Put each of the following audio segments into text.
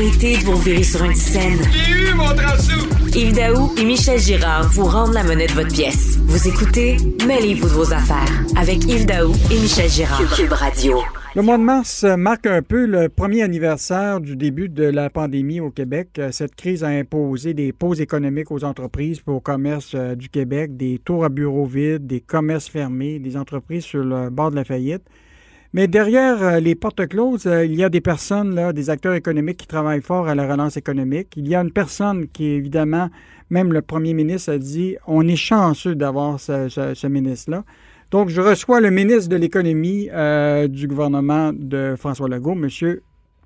Arrêtez de vous virer sur une scène. J'ai eu mon Yves Daou et Michel Girard vous rendent la monnaie de votre pièce. Vous écoutez Mêlez-vous de vos affaires avec Yves Daou et Michel Girard. Cube Radio. Le mois de mars marque un peu le premier anniversaire du début de la pandémie au Québec. Cette crise a imposé des pauses économiques aux entreprises et au commerce euh, du Québec, des tours à bureaux vides, des commerces fermés, des entreprises sur le bord de la faillite. Mais derrière euh, les portes closes, euh, il y a des personnes, là, des acteurs économiques qui travaillent fort à la relance économique. Il y a une personne qui, évidemment, même le premier ministre a dit, on est chanceux d'avoir ce, ministre-là. Donc, je reçois le ministre de l'Économie euh, du gouvernement de François Legault, M.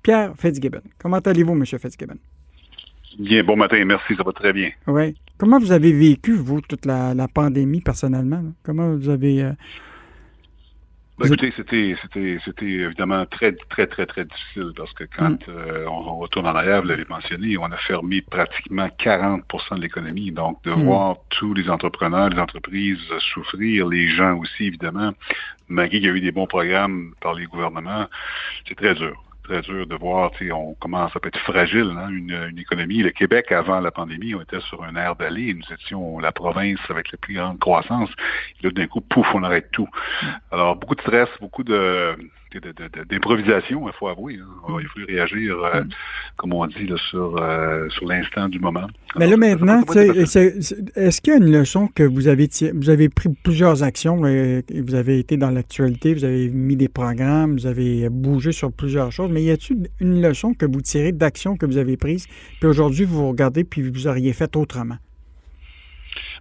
Pierre Fitzgibbon. Comment allez-vous, M. Fitzgibbon? Bien, bon matin, merci, ça va très bien. Oui. Comment vous avez vécu, vous, toute la, pandémie personnellement? Comment vous avez... Ben, écoutez, c'était, c'était, c'était évidemment très, très, très, très difficile parce que quand mm. euh, on, retourne en arrière, vous l'avez mentionné, on a fermé pratiquement 40% de l'économie. Donc, de mm. voir tous les entrepreneurs, les entreprises souffrir, les gens aussi, évidemment, malgré qu'il y a eu des bons programmes par les gouvernements, c'est très dur très dur de voir, on commence à être fragile, hein, une, économie. Le Québec, avant la pandémie, on était sur un air d'aller. Nous étions la province avec la plus grande croissance. Et là, d'un coup, pouf, on arrête tout. Mm. Alors, beaucoup de stress, beaucoup de d'improvisation, il faut avouer. Hein. Il faut réagir, euh, mm. comme on dit, sur, euh, sur l'instant du moment. Mais là, maintenant, est-ce qu'il y a une leçon que vous avez vous avez pris plusieurs actions, et vous avez été dans l'actualité, vous avez mis des programmes, vous avez bougé sur plusieurs choses, mais y a-t-il une leçon que vous tirez d'actions que vous avez prises, puis aujourd'hui, vous regardez, puis vous auriez fait autrement?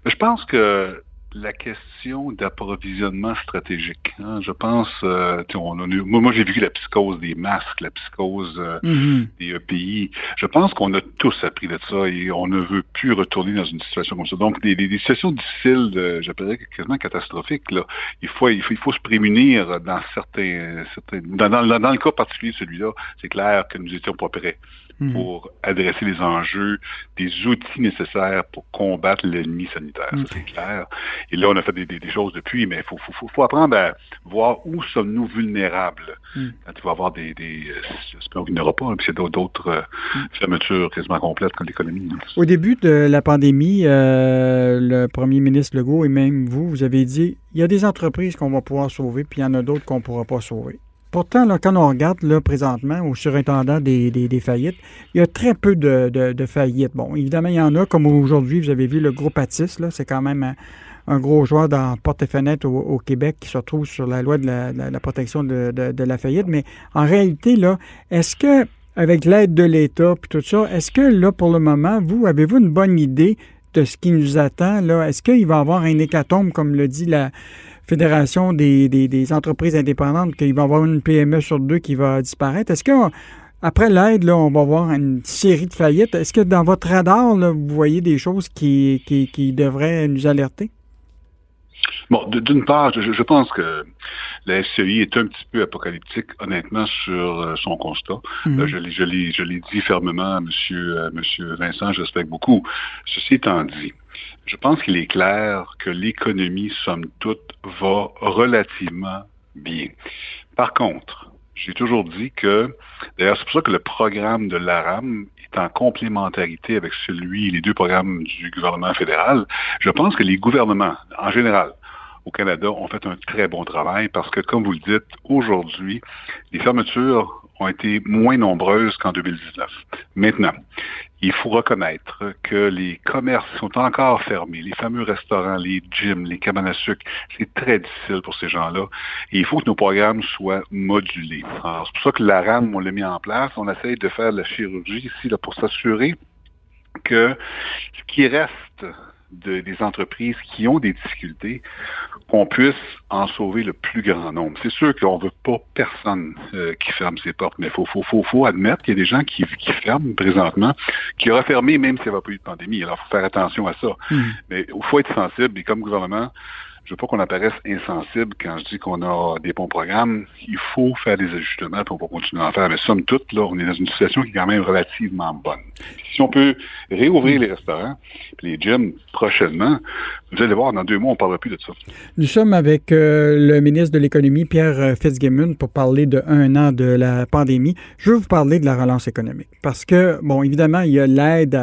Je pense que la question d'approvisionnement stratégique. Hein. Je pense, euh, on moi, j'ai vu la psychose des masques, la psychose euh, mm-hmm. des e pays. Je pense qu'on a tous appris de ça et on ne veut plus retourner dans une situation comme ça. Donc, des, des, situations difficiles, j'appellerais quasiment catastrophiques, là, il faut, il faut, il faut se prémunir dans certains, certains dans, dans, dans le cas particulier de celui-là, c'est clair que nous étions pas prêts. Hmm. pour adresser les enjeux, des outils nécessaires pour combattre l'ennemi sanitaire. Ça, c'est clair. Et là, on a fait des, choses depuis, mais il faut, faut, faut, apprendre à voir où sommes-nous vulnérables hmm. quand il va y avoir des... des euh, j'espère qu'il n'y aura pas, hein, puis c'est d'autres euh, hmm. fermetures quasiment complètes comme l'économie. Au début de la pandémie, euh, le premier ministre Legault et même vous, vous avez dit il y a des entreprises qu'on va pouvoir sauver, puis il y en a d'autres qu'on ne pourra pas sauver. Pourtant, quand on regarde présentement au surintendant des, faillites, il y a très peu de, faillites. Bon, évidemment, il y en a, comme aujourd'hui, vous avez vu le groupe Atis, c'est quand même un, gros joueur dans porte et fenêtre au, Québec qui se retrouve sur la loi de la, protection de, la faillite. Mais en réalité, là, est-ce que, avec l'aide de l'État puis tout ça, est-ce que là, pour le moment, vous, avez-vous une bonne idée de ce qui nous attend? Est-ce qu'il va y avoir un hécatombe, comme le dit la Fédération des, des, entreprises indépendantes qu'il va y avoir une PME sur deux qui va disparaître. Est-ce qu'après l'aide, là, on va avoir une série de faillites? Est-ce que dans votre radar, vous voyez des choses qui, qui, devraient nous alerter? Bon, d'une part, je, pense que la SCI est un petit peu apocalyptique, honnêtement, sur euh, son constat. Mhm. Euh, je, je l'ai dit fermement à M. Monsieur, euh, monsieur Vincent, je respecte beaucoup. Ceci étant dit, je pense qu'il est clair que l'économie, somme toute, va relativement bien. Par contre, j'ai toujours dit que, d'ailleurs, c'est pour ça que le programme de l'ARAM est en complémentarité avec celui, les deux programmes du gouvernement fédéral. Je pense que les gouvernements, en général, au Canada, ont fait un très bon travail parce que, comme vous le dites, aujourd'hui, les fermetures ont été moins nombreuses qu'en 2019. Maintenant, il faut reconnaître que les commerces sont encore fermés, les fameux restaurants, les gyms, les cabanes à sucre, c'est très difficile pour ces gens-là. Et il faut que nos programmes soient modulés. c'est pour ça que la RAM, on l'a mis en place. On essaye de faire la chirurgie ici là, pour s'assurer que ce qui reste des entreprises qui ont des difficultés, qu'on puisse en sauver le plus grand nombre. C'est sûr qu'on ne veut pas personne euh, qui ferme ses portes, mais il faut, faut, faut, faut, admettre qu'il y a des gens qui, qui ferment présentement, qui auraient fermé même s'il n'y avait pas eu de pandémie. Alors, il faut faire attention à ça. Hmm. Mais il faut être sensible et comme gouvernement, je veux pas qu'on apparaisse insensible quand je dis qu'on a des bons programmes. Il faut faire des ajustements, pour continuer à en faire. Mais somme toute, là, on est dans une situation qui est quand même relativement bonne. Si on peut réouvrir les restaurants, les gyms prochainement, vous allez voir, dans deux mois, on ne parlera plus de ça. Nous sommes avec euh, le ministre de l'Économie, Pierre euh, Fitzgibbon, pour parler de un an de la pandémie. Je veux vous parler de la relance économique. Parce que, bon, évidemment, il y a l'aide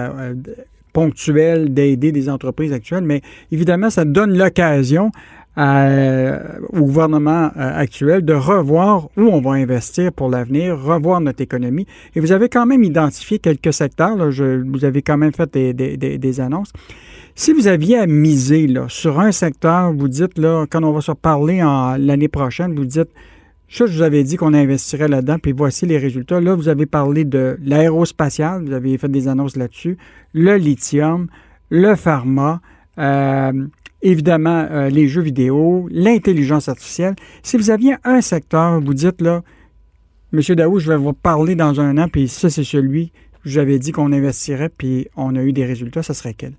ponctuelle d'aider des entreprises actuelles, mais évidemment, ça donne l'occasion euh, au gouvernement actuel de revoir où on va investir pour l'avenir, revoir notre économie. Et vous avez quand même identifié quelques secteurs, je, vous avez quand même fait des, des, annonces. Si vous aviez à miser sur un secteur, vous dites, là, quand on va se reparler l'année prochaine, vous dites, ça, je vous avais dit qu'on investirait là-dedans, puis voici les résultats. Là, vous avez parlé de l'aérospatial, vous avez fait des annonces là-dessus, le lithium, le pharma, euh, évidemment euh, les jeux vidéo, l'intelligence artificielle. Si vous aviez un secteur, vous dites là, Monsieur Daou, je vais vous parler dans un an, puis ça, c'est celui que j'avais dit qu'on investirait, puis on a eu des résultats, ça serait quel?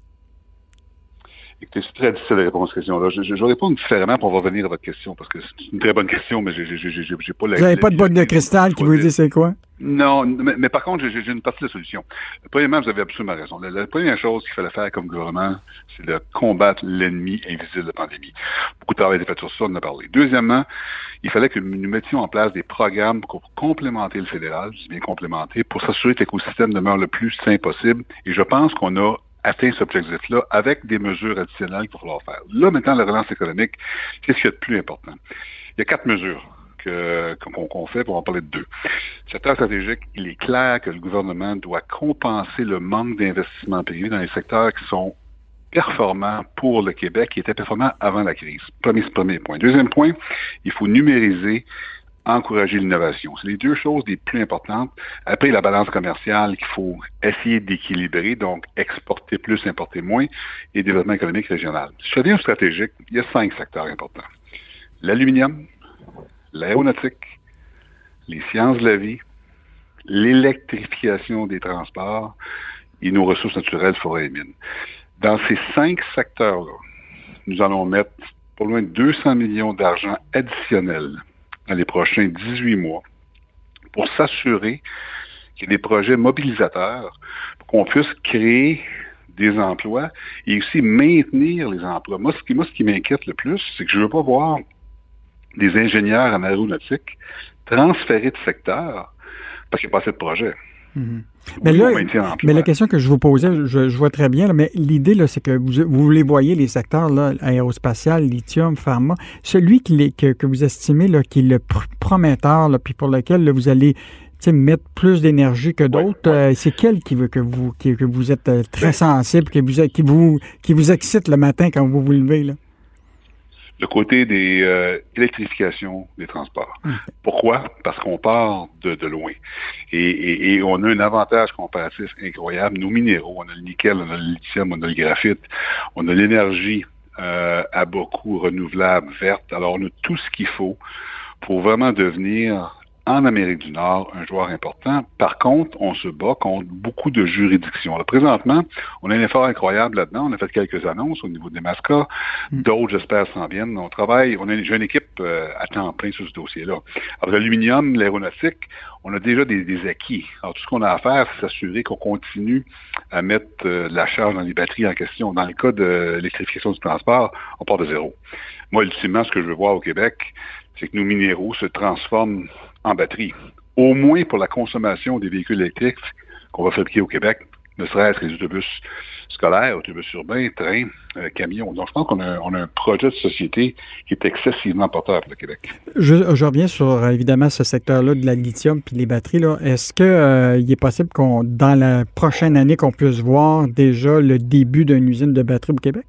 C'est très difficile de répondre à cette question-là. Je, je, je, réponds différemment pour revenir à votre question, parce que c'est une très bonne question, mais j'ai pas la... Vous n'avez pas de boîte de cristal qui vous dit c'est quoi? Non, mais, par contre, j'ai une partie de la solution. Premièrement, vous avez absolument raison. La, première chose qu'il fallait faire comme gouvernement, c'est de combattre l'ennemi invisible de la pandémie. Beaucoup de travail a été fait sur ça, on en a parlé. Deuxièmement, il fallait que nous mettions en place des programmes pour complémenter le fédéral, je dis bien complémenter, pour s'assurer que l'écosystème demeure le plus sain possible. Et je pense qu'on a atteint cet objectif-là avec des mesures additionnelles qu'il va falloir faire. Là, maintenant, la relance économique, qu'est-ce qu'il y a de plus important? Il y a quatre mesures qu'on fait, pour en parler de deux. Secteur stratégique, il est clair que le gouvernement doit compenser le manque d'investissement privé dans les secteurs qui sont performants pour le Québec, qui étaient performants avant la crise. Premier, premier point. Deuxième point, il faut numériser encourager l'innovation. C'est les deux choses les plus importantes. Après, la balance commerciale qu'il faut essayer d'équilibrer, donc exporter plus, importer moins, et développement économique régional. Reviens stratégique, il y a cinq secteurs importants. L'aluminium, l'aéronautique, les sciences de la vie, l'électrification des transports et nos ressources naturelles, forêts et mines. Dans ces cinq secteurs-là, nous allons mettre pour loin de 200 millions d'argent additionnels les prochains 18 mois pour s'assurer qu'il y ait des projets mobilisateurs pour qu'on puisse créer des emplois et aussi maintenir les emplois. Moi, ce qui, moi, ce qui m'inquiète le plus, c'est que je ne veux pas voir des ingénieurs en aéronautique transférer de secteur parce qu'il n'y a pas assez de projets. Mhm. Mais, là, mais la question que je vous posais, je, vois très bien, mais l'idée, c'est que vous, vous, les voyez, les secteurs là, aérospatial, lithium, pharma, celui qui que, que, vous estimez là, qui est le prometteur, là, puis pour lequel vous allez mettre plus d'énergie que d'autres, euh, c'est quel qui veut que vous, que vous êtes euh, très ben sensible, qui vous, qui, vous, qui vous excite le matin quand vous vous levez? Là? Le côté des euh, électrifications des transports. Hum. Pourquoi? Parce qu'on part de, de loin. Et, et, on a un avantage comparatif incroyable. Nos minéraux, on a le nickel, on a le lithium, on a le graphite, on a l'énergie euh, à beaucoup renouvelable, verte. Alors, on a tout ce qu'il faut pour vraiment devenir en Amérique du Nord un joueur important. Par contre, on se bat contre beaucoup de juridictions. Là, présentement, on a un effort incroyable là-dedans. On a fait quelques annonces au niveau des mascots. Mm. D'autres, j'espère, s'en viennent. On travaille, on a une jeune équipe euh, à temps plein sur ce dossier-là. Alors, l'aluminium, l'aéronautique, on a déjà des, acquis. Alors, tout ce qu'on a à faire, c'est s'assurer qu'on continue à mettre euh, la charge dans les batteries en question. Dans le cas de l'électrification du transport, on part de zéro. Moi, ultimement, ce que je veux voir au Québec, c'est que nos minéraux se transforment en batterie, au moins pour la consommation des véhicules électriques qu'on va fabriquer au Québec, ne serait-ce que les autobus scolaires, autobus urbains, trains, euh, camions. Donc, je pense qu'on a, un projet de société qui est excessivement porteur pour le Québec. Je, reviens sur, euh, évidemment, ce secteur-là de la lithium puis les batteries. Est-ce qu'il euh, est possible qu'on, dans la prochaine année, qu'on puisse voir déjà le début d'une usine de batterie au Québec?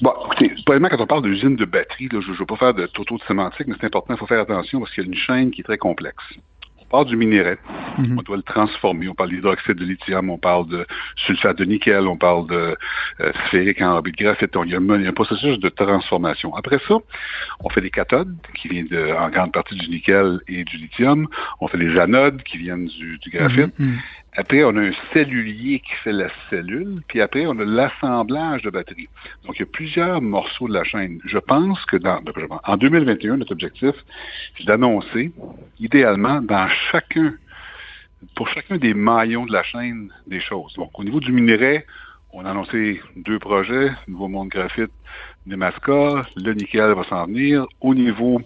Bon, écoutez, probablement quand on parle d'usine de batterie, là, je ne veux pas faire de toto de sémantique, mais c'est important, il faut faire attention parce qu'il y a une chaîne qui est très complexe. On parle du minerai, mhm. on doit le transformer, on parle d'hydroxyde de lithium, on parle de sulfate de nickel, on parle de euh, sphérique en de graphite, il y, a un, processus de transformation. Après ça, on fait des cathodes qui viennent de, en grande partie du nickel et du lithium, on fait des anodes qui viennent du, graphite. Mhm, mhm. Après, on a un cellulier qui fait la cellule, puis après, on a l'assemblage de batteries. Donc, il y a plusieurs morceaux de la chaîne. Je pense que dans, en 2021, notre objectif, c'est d'annoncer, idéalement, dans chacun, pour chacun des maillons de la chaîne, des choses. Donc, au niveau du minerai, on a annoncé deux projets, Nouveau Monde Graphite, Nemaska, le nickel va s'en venir. Au niveau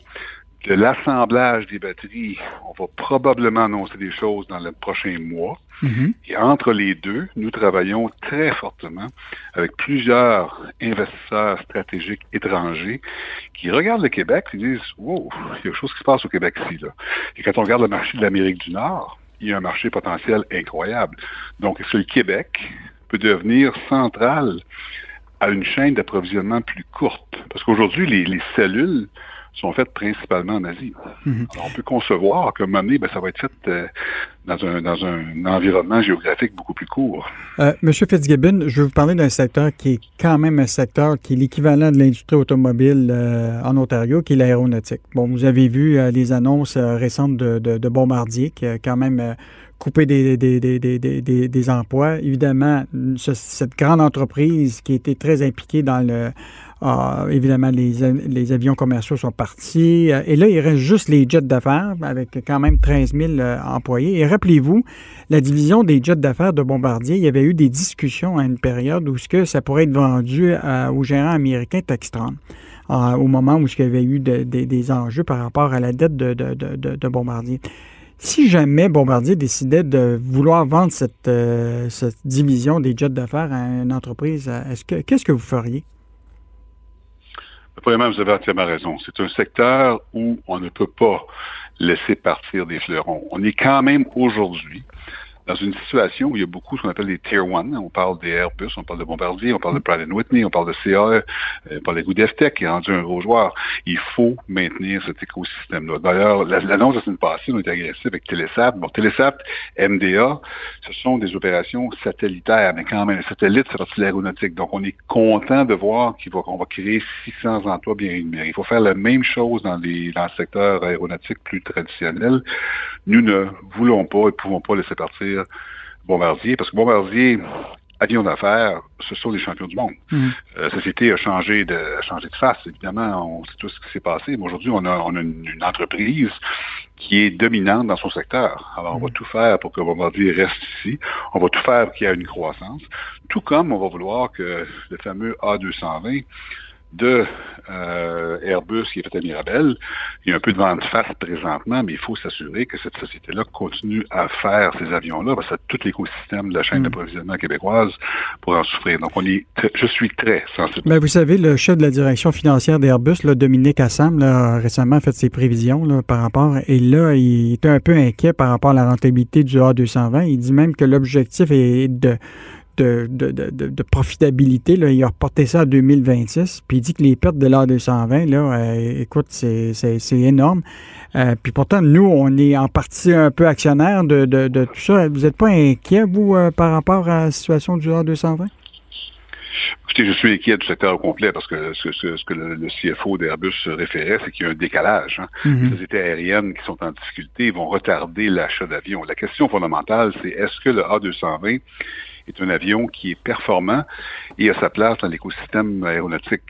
de l'assemblage des batteries, on va probablement annoncer des choses dans le prochain mois. Mm-hmm. Et entre les deux, nous travaillons très fortement avec plusieurs investisseurs stratégiques étrangers qui regardent le Québec et disent Wow, il y a quelque chose qui se passe au Québec ici. Là. Et quand on regarde le marché de l'Amérique du Nord, il y a un marché potentiel incroyable. Donc, est-ce que le Québec peut devenir central à une chaîne d'approvisionnement plus courte? Parce qu'aujourd'hui, les, les cellules sont faites principalement en Asie. Mhm. Alors, on peut concevoir moment donné, ben, ça va être fait euh, dans, un, dans un environnement géographique beaucoup plus court. Euh, Monsieur Fitzgibbon, je vais vous parler d'un secteur qui est quand même un secteur qui est l'équivalent de l'industrie automobile euh, en Ontario, qui est l'aéronautique. Bon, vous avez vu les annonces récentes de, de, Bombardier, qui a quand même coupé des, des, des, des, des emplois. Évidemment, cette grande entreprise qui était très impliquée dans le ah, évidemment, les, avions commerciaux sont partis. Euh, et là, il reste juste les jets d'affaires avec quand même 13 000 euh, employés. Et rappelez-vous, la division des jets d'affaires de Bombardier, il y avait eu des discussions à une période où ce que ça pourrait être vendu euh, aux gérants américains Textron. au moment où il y avait eu des enjeux par rapport à la dette de, Bombardier. Si jamais Bombardier décidait de vouloir vendre cette, division des jets d'affaires à une entreprise, est-ce que qu'est-ce que vous feriez? Premièrement, vous avez entièrement raison. C'est un secteur où on ne peut pas laisser partir des fleurons. On est quand même aujourd'hui dans une situation où il y a beaucoup ce qu'on appelle des Tier 1. On parle des Airbus, on parle de Bombardier, on parle de Pratt Whitney, on parle de CA, euh, on parle de Goodestech qui est rendu un gros joueur. Il faut maintenir cet écosystème-là. D'ailleurs, l'annonce de la semaine passée, on était agressif avec Telesat. Bon, Telesat, MDA, ce sont des opérations satellitaires, mais quand même, les satellites, c'est partie de l'aéronautique. Donc, on est content de voir qu'on va, créer 600 emplois bien rémunérés. Il faut faire la même chose dans, les, dans le secteur aéronautique plus traditionnel. Nous ne voulons pas et pouvons pas laisser partir Bombardier, parce que Bombardier, avion d'affaires, ce sont les champions du monde. Mm. Euh, la société a changé de, changé de face, évidemment, on sait tout ce qui s'est passé, mais aujourd'hui, on a, on a une, entreprise qui est dominante dans son secteur. Alors, on va mm. tout faire pour que Bombardier reste ici. On va tout faire pour qu'il y ait une croissance. Tout comme on va vouloir que le fameux A220 de euh, Airbus qui est fait à Mirabel. Il y a un peu de vente face présentement, mais il faut s'assurer que cette société-là continue à faire ces avions-là, parce que tout l'écosystème de la chaîne mm. d'approvisionnement québécoise pour en souffrir. Donc, on est je suis très sensible. Mais vous savez, le chef de la direction financière d'Airbus, Dominique Assam, là, a récemment fait ses prévisions là, par rapport, et là, il était un peu inquiet par rapport à la rentabilité du A220. Il dit même que l'objectif est de de, profitabilité. Là. Il a reporté ça à 2026. Puis il dit que les pertes de l'A220, là, euh, écoute, c'est énorme. Euh, puis pourtant, nous, on est en partie un peu actionnaire de, tout ça. Vous n'êtes pas inquiet, vous, euh, par rapport à la situation du A220? Écoutez, je suis inquiet du secteur au complet parce que ce, que le, CFO d'Airbus référait, c'est qu'il y a un décalage. Hein. Mm-hmm. Les sociétés aériennes qui sont en difficulté vont retarder l'achat d'avions. La question fondamentale, c'est est-ce que le A220 est un avion qui est performant et a sa place dans l'écosystème aéronautique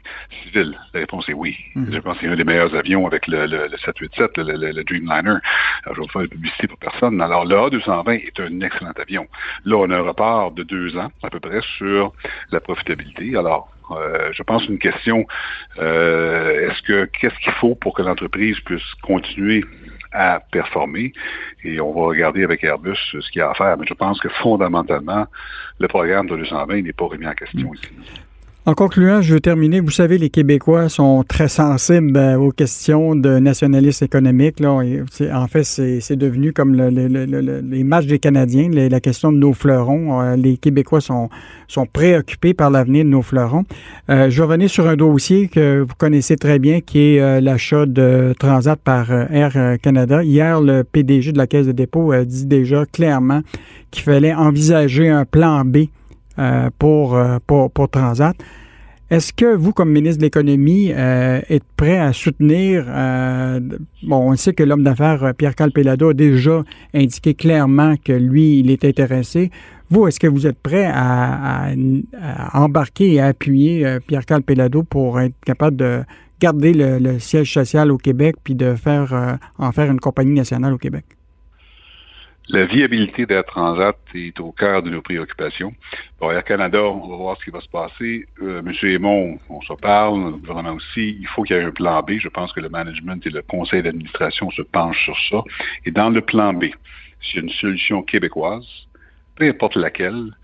civil? La réponse est oui. Mhm. Je pense que c'est un des meilleurs avions avec le, 787, le, Dreamliner. Alors, je vais faire de publicité pour personne. Alors, le A220 est un excellent avion. Là, on a un report de deux ans, à peu près, sur la profitabilité. Alors, euh, je pense une question, euh, est-ce que qu'est-ce qu'il faut pour que l'entreprise puisse continuer à performer. Et on va regarder avec Airbus ce qu'il y a à faire. Mais je pense que fondamentalement, le programme de 220 n'est pas remis en question ici. En concluant, je veux terminer. Vous savez, les Québécois sont très sensibles euh, aux questions de nationalisme économique. En fait, c'est devenu comme les matchs des Canadiens, la question de nos fleurons. Euh, les Québécois sont, préoccupés par l'avenir de nos fleurons. Euh, je revenir sur un dossier que vous connaissez très bien, qui est l'achat de Transat par Air Canada. Hier, le PDG de la Caisse de dépôt a dit déjà clairement qu'il fallait envisager un plan B euh, pour, euh, pour, pour, Transat. Est-ce que vous, comme ministre de l'Économie, euh, êtes prêt à soutenir, euh, bon, on sait que l'homme d'affaires Pierre Calpelado a déjà indiqué clairement que lui, il est intéressé. Vous, est-ce que vous êtes prêt à, embarquer et à appuyer Pierre Calpelado pour être capable de garder le, siège social au Québec puis de faire en faire une compagnie nationale au Québec? La viabilité d'Air Transat est au cœur de nos préoccupations. Pour Air Canada, on va voir ce qui va se passer. Euh, Monsieur Aymon, on se parle, le gouvernement aussi. Il faut qu'il y ait un plan B. Je pense que le management et le conseil d'administration se penchent sur ça. Et dans le plan B, s'il y a une solution québécoise, peu importe laquelle,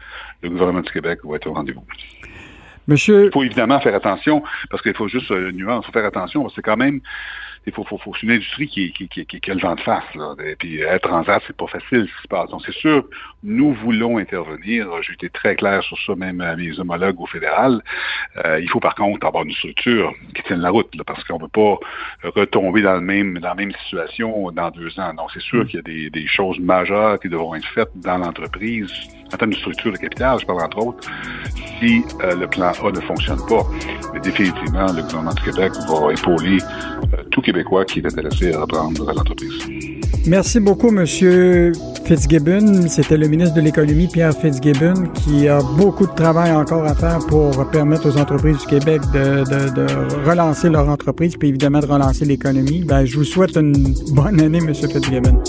le gouvernement du Québec va être au rendez-vous. Monsieur... Il faut évidemment faire attention, parce qu'il faut juste euh, nuance, il faut faire attention, parce que c'est quand même il faut, faut, faut, c'est une industrie qui, qui, qui, qui, a le vent de face. Là. Et puis être transat, c'est pas facile ce qui se passe. Donc c'est sûr, nous voulons intervenir. J'ai été très clair sur ça, même à mes homologues au fédéral. Euh, il faut par contre avoir une structure qui tienne la route, là, parce qu'on ne peut pas retomber dans le même dans la même situation dans deux ans. Donc c'est sûr mm. qu'il y a des, des choses majeures qui devront être faites dans l'entreprise en termes de structure de capital, je parle entre autres, si euh, le plan A ne fonctionne pas. Mais définitivement, le gouvernement du Québec va épauler euh, tout Québécois qui est intéressé à l'entreprise. Merci beaucoup, M. Fitzgibbon. C'était le ministre de l'Économie, Pierre Fitzgibbon, qui a beaucoup de travail encore à faire pour permettre aux entreprises du Québec de, relancer leur entreprise, puis évidemment de relancer l'économie. Ben, je vous souhaite une bonne année, M. Fitzgibbon.